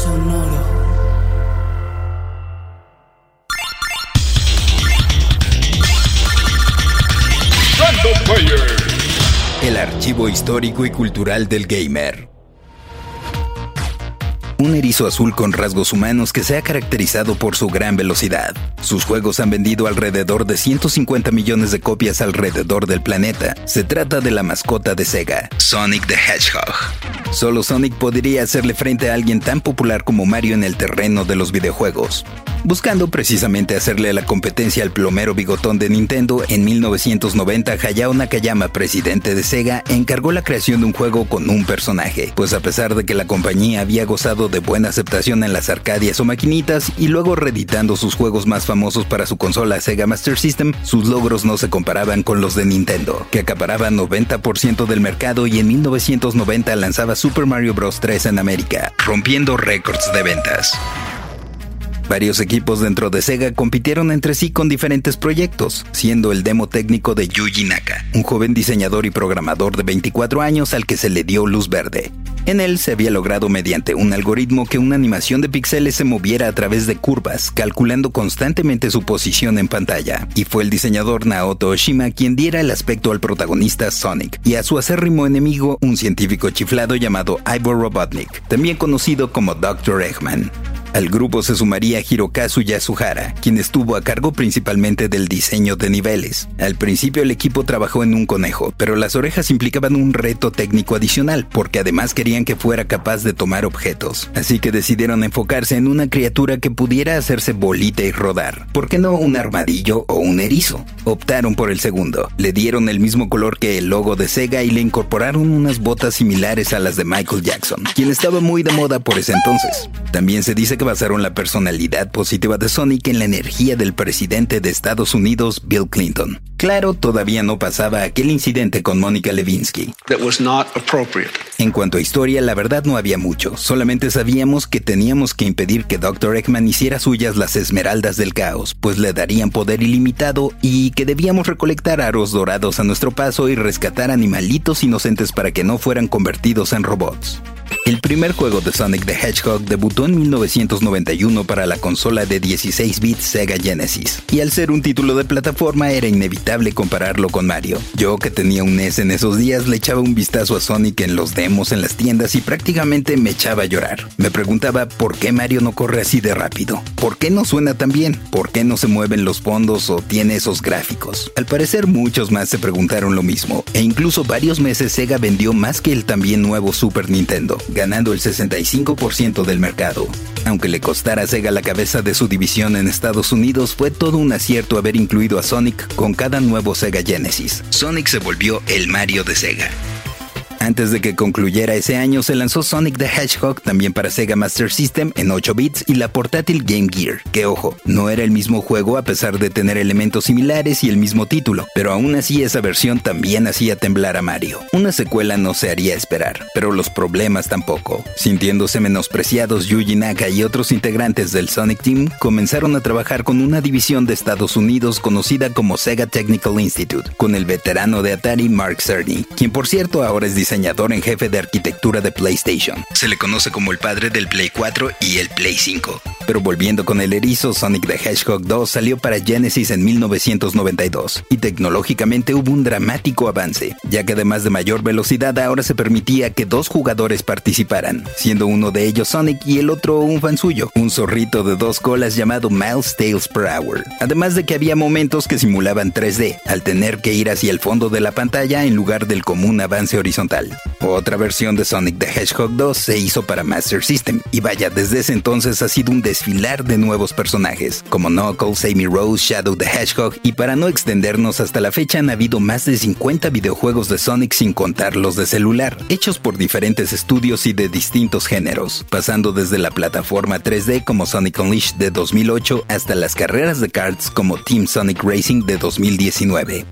Sonoro. El archivo histórico y cultural del gamer. Un erizo azul con rasgos humanos que se ha caracterizado por su gran velocidad. Sus juegos han vendido alrededor de 150 millones de copias alrededor del planeta. Se trata de la mascota de Sega, Sonic the Hedgehog. Solo Sonic podría hacerle frente a alguien tan popular como Mario en el terreno de los videojuegos. Buscando precisamente hacerle la competencia al plomero bigotón de Nintendo, en 1990 Hayao Nakayama, presidente de Sega, encargó la creación de un juego con un personaje, pues a pesar de que la compañía había gozado de buena aceptación en las arcadias o maquinitas y luego reeditando sus juegos más famosos para su consola Sega Master System, sus logros no se comparaban con los de Nintendo, que acaparaba 90% del mercado y en 1990 lanzaba Super Mario Bros. 3 en América, rompiendo récords de ventas. Varios equipos dentro de Sega compitieron entre sí con diferentes proyectos, siendo el demo técnico de Yuji Naka, un joven diseñador y programador de 24 años al que se le dio luz verde. En él se había logrado mediante un algoritmo que una animación de píxeles se moviera a través de curvas, calculando constantemente su posición en pantalla, y fue el diseñador Naoto Oshima quien diera el aspecto al protagonista Sonic, y a su acérrimo enemigo un científico chiflado llamado Ivor Robotnik, también conocido como Dr. Eggman. Al grupo se sumaría Hirokazu Yasuhara, quien estuvo a cargo principalmente del diseño de niveles. Al principio el equipo trabajó en un conejo, pero las orejas implicaban un reto técnico adicional, porque además querían que fuera capaz de tomar objetos. Así que decidieron enfocarse en una criatura que pudiera hacerse bolita y rodar. ¿Por qué no un armadillo o un erizo? Optaron por el segundo. Le dieron el mismo color que el logo de Sega y le incorporaron unas botas similares a las de Michael Jackson, quien estaba muy de moda por ese entonces. También se dice que basaron la personalidad positiva de Sonic en la energía del presidente de Estados Unidos, Bill Clinton. Claro, todavía no pasaba aquel incidente con Mónica Levinsky. En cuanto a historia, la verdad no había mucho. Solamente sabíamos que teníamos que impedir que Dr. Eggman hiciera suyas las esmeraldas del caos, pues le darían poder ilimitado y que debíamos recolectar aros dorados a nuestro paso y rescatar animalitos inocentes para que no fueran convertidos en robots. El primer juego de Sonic the Hedgehog debutó en 1991 para la consola de 16 bits Sega Genesis, y al ser un título de plataforma era inevitable compararlo con Mario. Yo que tenía un NES en esos días le echaba un vistazo a Sonic en los demos en las tiendas y prácticamente me echaba a llorar. Me preguntaba por qué Mario no corre así de rápido, por qué no suena tan bien, por qué no se mueven los fondos o tiene esos gráficos. Al parecer muchos más se preguntaron lo mismo, e incluso varios meses Sega vendió más que el también nuevo Super Nintendo ganando el 65% del mercado. Aunque le costara a Sega la cabeza de su división en Estados Unidos, fue todo un acierto haber incluido a Sonic con cada nuevo Sega Genesis. Sonic se volvió el Mario de Sega. Antes de que concluyera ese año, se lanzó Sonic the Hedgehog también para Sega Master System en 8 bits y la portátil Game Gear, que ojo, no era el mismo juego a pesar de tener elementos similares y el mismo título, pero aún así esa versión también hacía temblar a Mario. Una secuela no se haría esperar, pero los problemas tampoco. Sintiéndose menospreciados, Yuji Naka y otros integrantes del Sonic Team comenzaron a trabajar con una división de Estados Unidos conocida como Sega Technical Institute, con el veterano de Atari Mark Cerny, quien por cierto ahora es diseñador en jefe de arquitectura de PlayStation. Se le conoce como el padre del Play 4 y el Play 5. Pero volviendo con el erizo, Sonic the Hedgehog 2 salió para Genesis en 1992 y tecnológicamente hubo un dramático avance, ya que además de mayor velocidad ahora se permitía que dos jugadores participaran, siendo uno de ellos Sonic y el otro un fan suyo, un zorrito de dos colas llamado Miles Tales per Hour. Además de que había momentos que simulaban 3D, al tener que ir hacia el fondo de la pantalla en lugar del común avance horizontal. Otra versión de Sonic the Hedgehog 2 se hizo para Master System, y vaya, desde ese entonces ha sido un desfilar de nuevos personajes, como Knuckles, Amy Rose, Shadow the Hedgehog, y para no extendernos hasta la fecha han habido más de 50 videojuegos de Sonic sin contar los de celular, hechos por diferentes estudios y de distintos géneros, pasando desde la plataforma 3D como Sonic Unleashed de 2008 hasta las carreras de karts como Team Sonic Racing de 2019.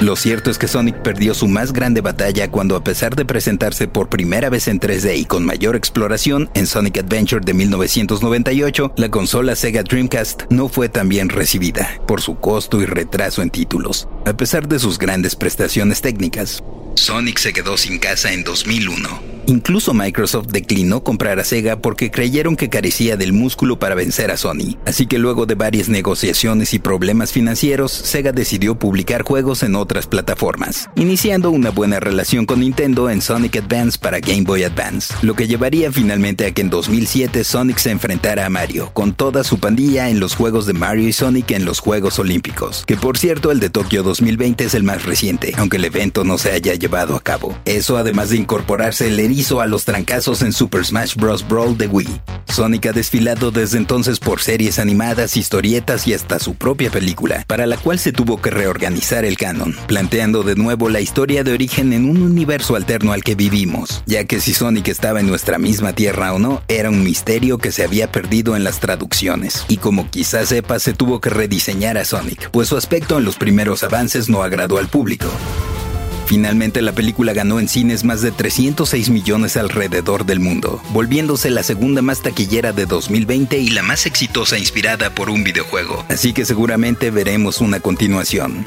Lo cierto es que Sonic perdió su más grande batalla cuando a pesar de presentarse por primera vez en 3D y con mayor exploración en Sonic Adventure de 1998, la consola Sega Dreamcast no fue tan bien recibida por su costo y retraso en títulos, a pesar de sus grandes prestaciones técnicas. Sonic se quedó sin casa en 2001 Incluso Microsoft declinó comprar a Sega porque creyeron que carecía del músculo para vencer a Sony. Así que luego de varias negociaciones y problemas financieros, Sega decidió publicar juegos en otras plataformas, iniciando una buena relación con Nintendo en Sonic Advance para Game Boy Advance, lo que llevaría finalmente a que en 2007 Sonic se enfrentara a Mario, con toda su pandilla en los juegos de Mario y Sonic en los Juegos Olímpicos, que por cierto el de Tokio 2020 es el más reciente, aunque el evento no se haya llevado a cabo. Eso además de incorporarse el hizo a los trancazos en Super Smash Bros. Brawl de Wii. Sonic ha desfilado desde entonces por series animadas, historietas y hasta su propia película, para la cual se tuvo que reorganizar el canon, planteando de nuevo la historia de origen en un universo alterno al que vivimos, ya que si Sonic estaba en nuestra misma tierra o no, era un misterio que se había perdido en las traducciones. Y como quizás sepa, se tuvo que rediseñar a Sonic, pues su aspecto en los primeros avances no agradó al público. Finalmente la película ganó en cines más de 306 millones alrededor del mundo, volviéndose la segunda más taquillera de 2020 y la más exitosa inspirada por un videojuego. Así que seguramente veremos una continuación.